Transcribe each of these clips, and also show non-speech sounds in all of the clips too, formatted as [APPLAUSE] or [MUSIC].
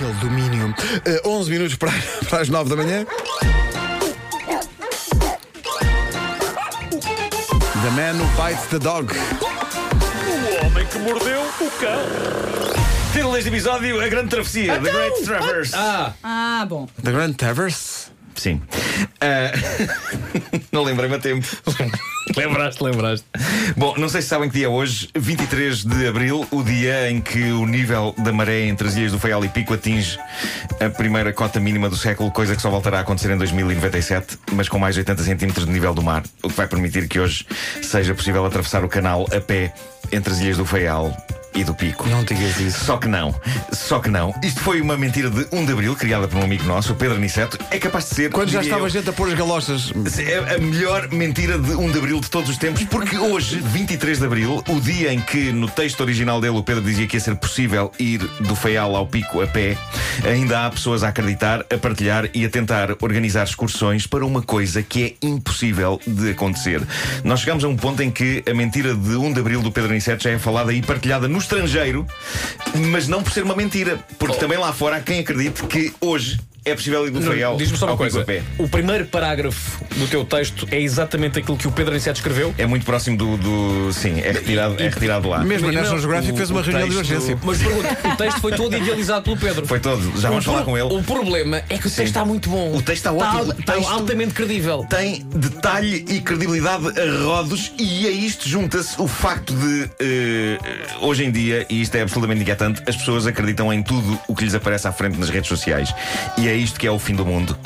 Aquele domínio. Eh, 11 minutos para, [LAUGHS] para as 9 da manhã. The Man Who Bites the Dog. O homem que mordeu o cão. Título deste episódio: A Grande Travessia, The Great Traverse. Ah, Ah, bom. The Grand Tavers. Sim. Ah, [LAUGHS] não lembrei-me a tempo. [LAUGHS] [LAUGHS] lembraste, lembraste. Bom, não sei se sabem que dia é hoje, 23 de abril, o dia em que o nível da maré entre as ilhas do Faial e Pico atinge a primeira cota mínima do século, coisa que só voltará a acontecer em 2097, mas com mais de 80 centímetros de nível do mar, o que vai permitir que hoje seja possível atravessar o canal a pé entre as ilhas do Faial e do Pico. Não digas isso. Só que não, só que não. Isto foi uma mentira de 1 de abril, criada por um amigo nosso, o Pedro Aniceto. É capaz de ser. Quando já estava eu, gente a pôr as galochas. é a melhor mentira de 1 de Abril de todos os tempos, porque hoje, 23 de Abril, o dia em que no texto original dele o Pedro dizia que ia ser possível ir do Feial ao Pico a pé, ainda há pessoas a acreditar, a partilhar e a tentar organizar excursões para uma coisa que é impossível de acontecer. Nós chegamos a um ponto em que a mentira de 1 de Abril do Pedro Aniceto já é falada e partilhada no estrangeiro, mas não por ser uma mentira, porque também lá fora há quem acredite que hoje é possível ir do Feial Diz-me só uma coisa. a pé. O primeiro parágrafo do teu texto é exatamente aquilo que o Pedro Aniceto escreveu? É muito próximo do. do- sim, é retirado, é retirado lá. Mesmo a National Geographic fez uma reunião de urgência. Mas pergunto, o texto foi todo idealizado pelo Pedro. Foi todo, já vamos o, falar pro- com ele. O problema é que o texto está muito bom. O texto está ótimo. Está, altamente credível. Tem detalhe e credibilidade a rodos, e a isto junta-se o facto de, eh, hoje em dia, e isto é absolutamente inquietante, as pessoas acreditam em tudo o que lhes aparece à frente nas redes sociais. E é isto que é o fim do mundo.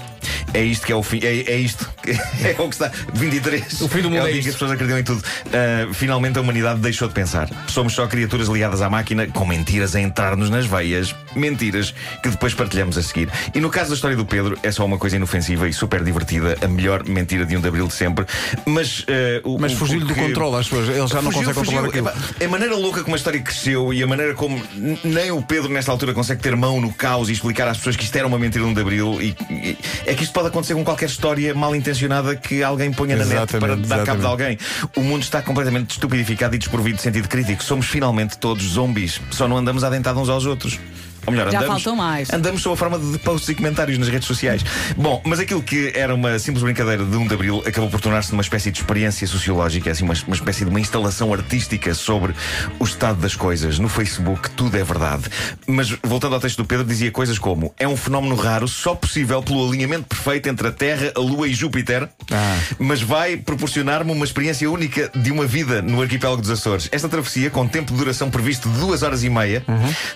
É isto que é o fim. É, é isto. [LAUGHS] É o que está. 23. O fim do mundo é o é dia que as pessoas acreditam em tudo. Ah, finalmente a humanidade deixou de pensar. Somos só criaturas ligadas à máquina com mentiras a entrar-nos nas veias. Mentiras que depois partilhamos a seguir. E no caso da história do Pedro, é só uma coisa inofensiva e super divertida. A melhor mentira de 1 de Abril de sempre. Mas. ah, o, Mas fugiu-lhe do controle, as pessoas. Ele já não Fugiu, consegue controlar fugiu. aquilo. Epá, A maneira louca como a história cresceu e a maneira como nem o Pedro, nesta altura, consegue ter mão no caos e explicar às pessoas que isto era uma mentira de 1 de Abril. E, e- é que isto pode acontecer com qualquer história mal intencionada que alguém ponha na net Exatamente, para dar cabo de exatamente. alguém. O mundo está completamente estupidificado e desprovido de sentido crítico. Somos finalmente todos zombies. Só não andamos adentados uns aos outros. Ou melhor, Já andamos, faltam mais. andamos sob a forma de posts e comentários nas redes sociais. Bom, mas aquilo que era uma simples brincadeira de 1 de Abril acabou por tornar-se uma espécie de experiência sociológica, assim, uma, uma espécie de uma instalação artística sobre o estado das coisas. No Facebook, tudo é verdade. Mas voltando ao texto do Pedro, dizia coisas como: é um fenómeno raro, só possível pelo alinhamento perfeito entre a Terra, a Lua e Júpiter, Ah. mas vai proporcionar-me uma experiência única de uma vida no arquipélago dos Açores. Esta travessia, com tempo de duração previsto de duas horas e meia,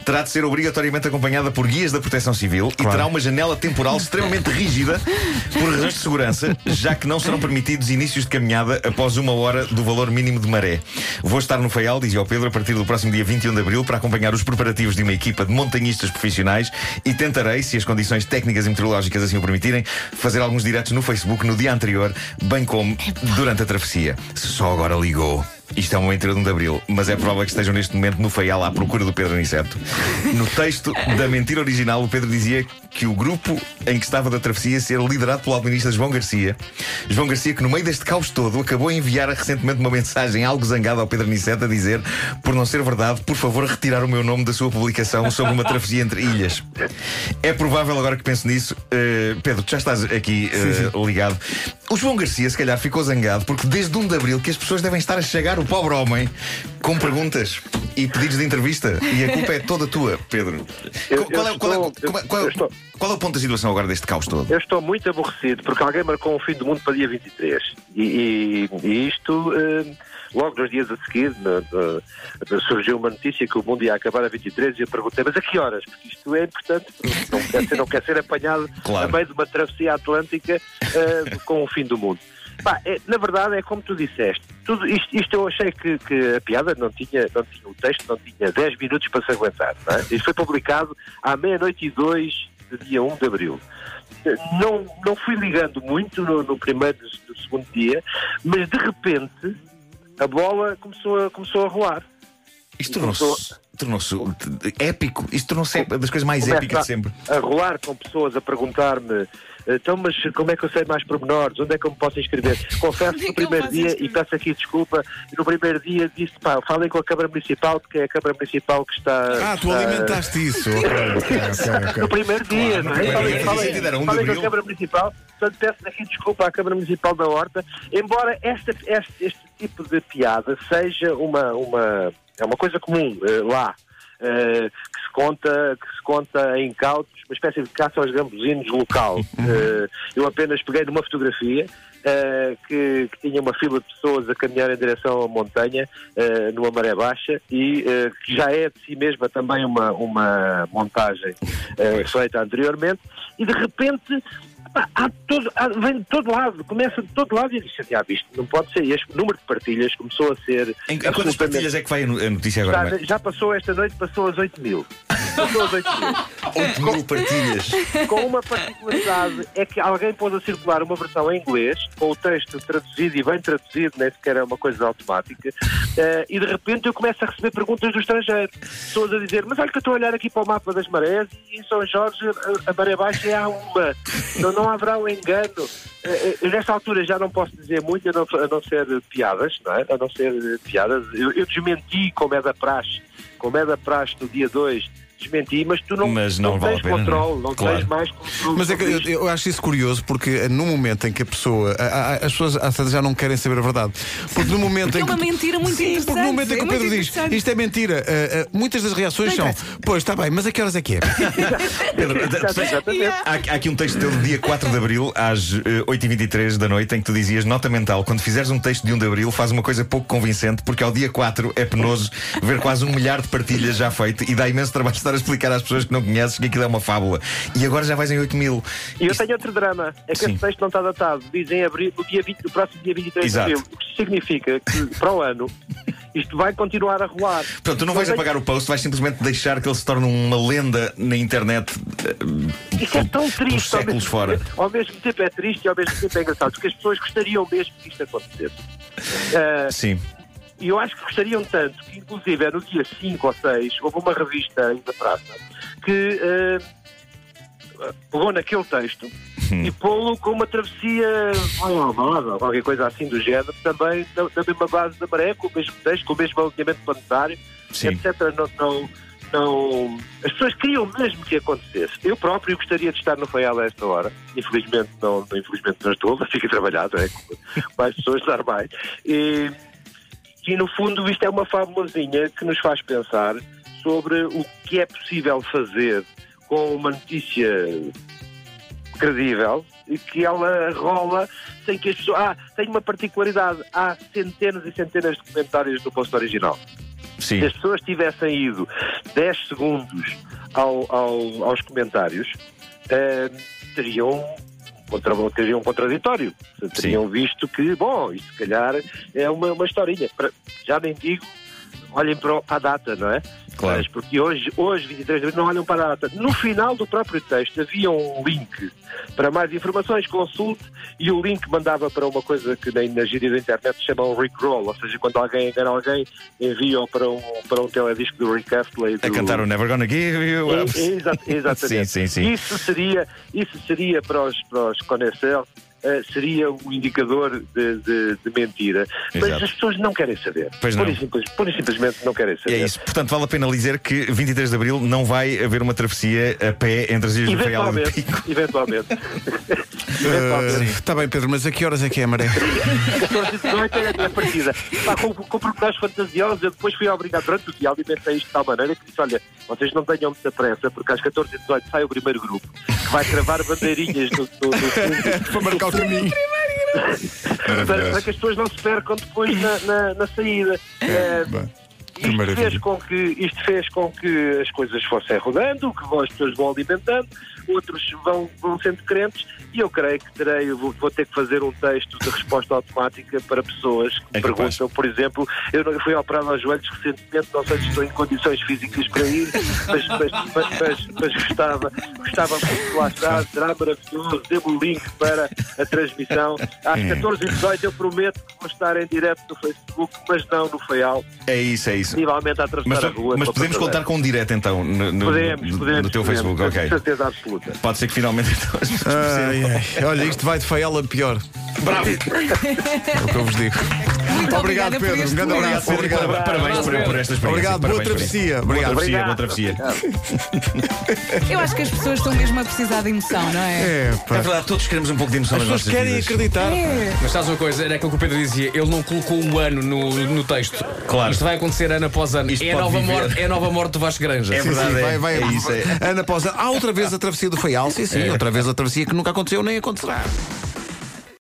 terá de ser obrigatoriamente acompanhada por guias da Proteção Civil e terá uma janela temporal extremamente rígida por razões de segurança, já que não serão permitidos inícios de caminhada após uma hora do valor mínimo de maré. Vou estar no Faial, dizia o Pedro, a partir do próximo dia 21 de abril para acompanhar os preparativos de uma equipa de montanhistas profissionais e tentarei, se as condições técnicas e meteorológicas assim o permitirem, fazer alguns diretos no Facebook no dia anterior, bem como durante a travessia. Se só agora ligou. Isto é uma mentira de 1 de Abril, mas é provável que estejam neste momento no Faial à procura do Pedro Aniceto. No texto da mentira original, o Pedro dizia que o grupo em que estava da travessia ia ser liderado pelo alpinista João Garcia. João Garcia, que no meio deste caos todo, acabou a enviar recentemente uma mensagem algo zangada ao Pedro Aniceto a dizer: por não ser verdade, por favor, retirar o meu nome da sua publicação sobre uma travessia entre ilhas. É provável, agora que penso nisso, eh, Pedro, tu já estás aqui eh, ligado. O João Garcia, se calhar, ficou zangado porque desde 1 de Abril que as pessoas devem estar a chegar o pobre homem com perguntas e pedidos de entrevista. E a culpa é toda tua, Pedro. Eu- qual, é, qual é- é- qual é- estou- qual é o ponto da situação agora deste caos todo? Eu estou muito aborrecido porque alguém marcou um fim do mundo para dia 23. E, e- e isto, eh, logo nos dias a seguir, surgiu uma notícia que o mundo ia acabar a 23 e eu perguntei, mas a que horas? Porque isto é importante, não quer ser, não quer ser apanhado Claro. a meio de uma travessia atlântica eh, com o fim do mundo. É- na verdade é como tu disseste. Tudo isto, isto eu achei que, que a piada não tinha, não tinha o texto, não tinha 10 minutos para se aguentar. Não é? Isto foi publicado à meia-noite e dois de dia 1 de abril. Não, não fui ligando muito no, no primeiro e no segundo dia, mas de repente a bola começou a, começou a rolar. Isto tornou-se tornou-se épico. Isto tornou-se das coisas mais épicas de sempre. A rolar com pessoas a perguntar-me Então, mas como é que eu sei mais pormenores? Onde é que eu me posso inscrever? [LAUGHS] Confesso é no primeiro dia, e peço aqui desculpa, e no primeiro dia disse, pá, falem com a Câmara Municipal, porque é a Câmara Municipal que está... Ah, tu está- alimentaste isso. [LAUGHS] No primeiro dia, não é? Falem- com a. Câmara Municipal, portanto peço aqui desculpa à Câmara Municipal da Horta, embora esta, este, este tipo de piada seja uma, uma, é uma coisa comum eh, lá. que se conta que se conta em cautos uma espécie de caça aos gambuzinos local. [LAUGHS] Eh, eu apenas peguei numa fotografia eh, que, que tinha uma fila de pessoas a caminhar em direção à montanha eh, numa maré baixa e eh, que já é de si mesma também uma, uma montagem feita anteriormente e de repente há todo, há- vem de todo lado, começa de todo lado e disse, já visto, não pode ser. E este número de partilhas começou a ser. Em, quantas partilhas é que vai a no- a notícia agora? Já, já passou esta noite, passou às 8 mil. Passou às 8 mil. [LAUGHS] 8 mil partilhas. Com uma particularidade é que alguém pôs a circular uma versão em inglês, com o texto traduzido e bem traduzido, nem sequer é uma coisa automática, eh, e de repente eu começo a receber perguntas do estrangeiro. Pessoas a dizer, mas olha que eu estou a olhar aqui para o mapa das marés e em São Jorge a, a maré baixa é a uma. Então não haverá um engano. Eh, eh, nesta altura já não posso dizer muito, a não, a não ser piadas, não é? A não ser eh, piadas. Eu, eu desmenti como é da praxe, como é da praxe no dia 2. Desmenti, mas tu não, Mas não vale tens pena, controle, não é? não Claro. tens mais controle. Mas é que eu, eu acho isso curioso porque eh, no momento em que a pessoa. a- a- as pessoas às já não querem saber a verdade. Porque no momento Porque em é que. uma mentira muito Sim, porque no momento em que é o Pedro diz isto é mentira, eh, eh, muitas das reações Não são. Pois está bem, mas a que horas é que é? [LAUGHS] Pedro. Há, há aqui um texto teu do dia 4 de Abril, às eh, 8h23 da noite, em que tu dizias: Nota mental, quando fizeres um texto de 1 de Abril, faz uma coisa pouco convincente, porque ao dia 4 é penoso ver quase um milhar de partilhas já feito e dá imenso trabalho estar a explicar às pessoas que não conheces que aquilo é uma fábula. E agora já vais em 8 mil. E eu Isto- tenho outro drama, é que Sim. esse texto não está datado. Diz em abril, no, dia 20, no próximo dia 23 Exato. de abril. O que significa que para o ano isto vai continuar a rolar. Portanto, tu não vais tenho- apagar o post, vais simplesmente deixar que ele se torne uma lenda na internet eh, Isso é tão triste. Ao séculos mesmo, fora. ao mesmo tempo é triste e ao mesmo tempo é engraçado, porque as pessoas gostariam mesmo que isto acontecesse. Ah, Sim. E eu acho que gostariam tanto que, inclusive, é no dia 5 ou 6, houve uma revista aí na praça que eh, pegou naquele texto e pô-lo com uma travessia ou qualquer coisa assim do género, também na, na mesma base da maré, com o mesmo texto, com o mesmo alinhamento planetário, Sim. etc. Não, não, não- As pessoas queriam mesmo que acontecesse. Eu próprio gostaria de estar no Faial a esta hora. Infelizmente não, infelizmente não estou, mas fico não é? Com mais pessoas normais. E, e no fundo isto é uma fábulazinha que nos faz pensar sobre o que é possível fazer com uma notícia credível e que ela rola sem que as pessoas. Ah, tem uma particularidade. Há centenas e centenas de comentários no post original. Sim. Se as pessoas tivessem ido 10 segundos ao- ao- aos comentários, eh, teriam, contra, teriam um contraditório. Teriam visto que, bom, isto se calhar é uma, uma historinha. Já nem digo, olhem para, a data, não é? Claro. Mas porque hoje, hoje, 23 de abril, não olham para a data. No final do próprio texto havia um link para mais informações, consulte, e o link mandava para uma coisa que nem na gíria da internet se chama um Rickroll, ou seja, quando alguém engana alguém, envia-o para um, para um teledisco do Rick Astley. A do- cantar o Never Gonna Give You Up. é, exa- [LAUGHS] exatamente. Sim, sim, sim. Isso seria, isso seria para os, para os conhecedores, eh, seria um indicador de, de- de mentira. Mas Exato. as pessoas não querem saber. Pois Pura não. e simples- pura e simplesmente não querem É saber. isso. Portanto, vale a pena dizer que 23 de Abril não vai haver uma travessia a pé entre as ilhas do Faial e Pico. [LAUGHS] eventualmente. [LAUGHS] eventualmente. Eh, Está bem, Pedro, mas a que horas é que é [LAUGHS] a maré? 14 e 18 era a partida. Pá, com, com pormenores fantasiosos, eu depois fui obrigado durante o dia, alimentei isto de tal maneira que disse: olha, vocês não tenham muita pressa, porque às 14 e 18 sai o primeiro grupo, que vai cravar bandeirinhas no, no, Para marcar o caminho. para, para que as pessoas não se percam depois na, na, na saída. Eh, Bem, que isto fez, com que, isto fez com que as coisas fossem rodando, que as pessoas vão alimentando, outros vão, vão sendo crentes, e eu creio que terei, vou, vou ter que fazer um texto de resposta automática para pessoas que É me capaz. perguntam, por exemplo, eu não fui operado aos joelhos recentemente, não sei se estou em condições físicas para ir, mas, mas, mas, mas, mas gostava, gostava muito de lá estar, será maravilhoso, dê-me o link para a transmissão. Às Hum. 14 e 18 eu prometo que vou estar em direto no Facebook, mas não no Feial É isso, é isso. possivelmente a atravessar Mas, a rua. mas podemos contar com um direto então no, no- Podemos, no- podemos. no teu podemos, Facebook, com ok. certeza absoluta. luta. Pode ser que finalmente [LAUGHS] então as pessoas Ai, ai. Olha, isto vai de feial a pior. Bravo! É o que eu vos digo. Muito Obrigado, obrigada por Pedro. este Um grande momento. abraço. Obrigado, Obrigado. parabéns por, por esta experiência. Obrigado, boa Parabéns por isso. travessia. Boa Obrigado. travessia, boa travessia. [LAUGHS] Eu acho que as pessoas estão mesmo a precisar de emoção, não é? É, É pá. verdade, todos queremos um pouco de emoção As nas pessoas nossas querem vidas. acreditar. É. Mas sabes uma coisa? Era aquilo que o Pedro dizia. Ele não colocou o ano no, no texto. Claro. Isto vai acontecer ano após ano. Isto É a, pode nova viver. morte, é a nova morte do Vasco Granja. É Sim, verdade, sim, é. vai, vai, É isso, é. Ana após Há outra vez a travessia do Feial, sim, sim, outra vez a travessia que nunca aconteceu nem acontecerá.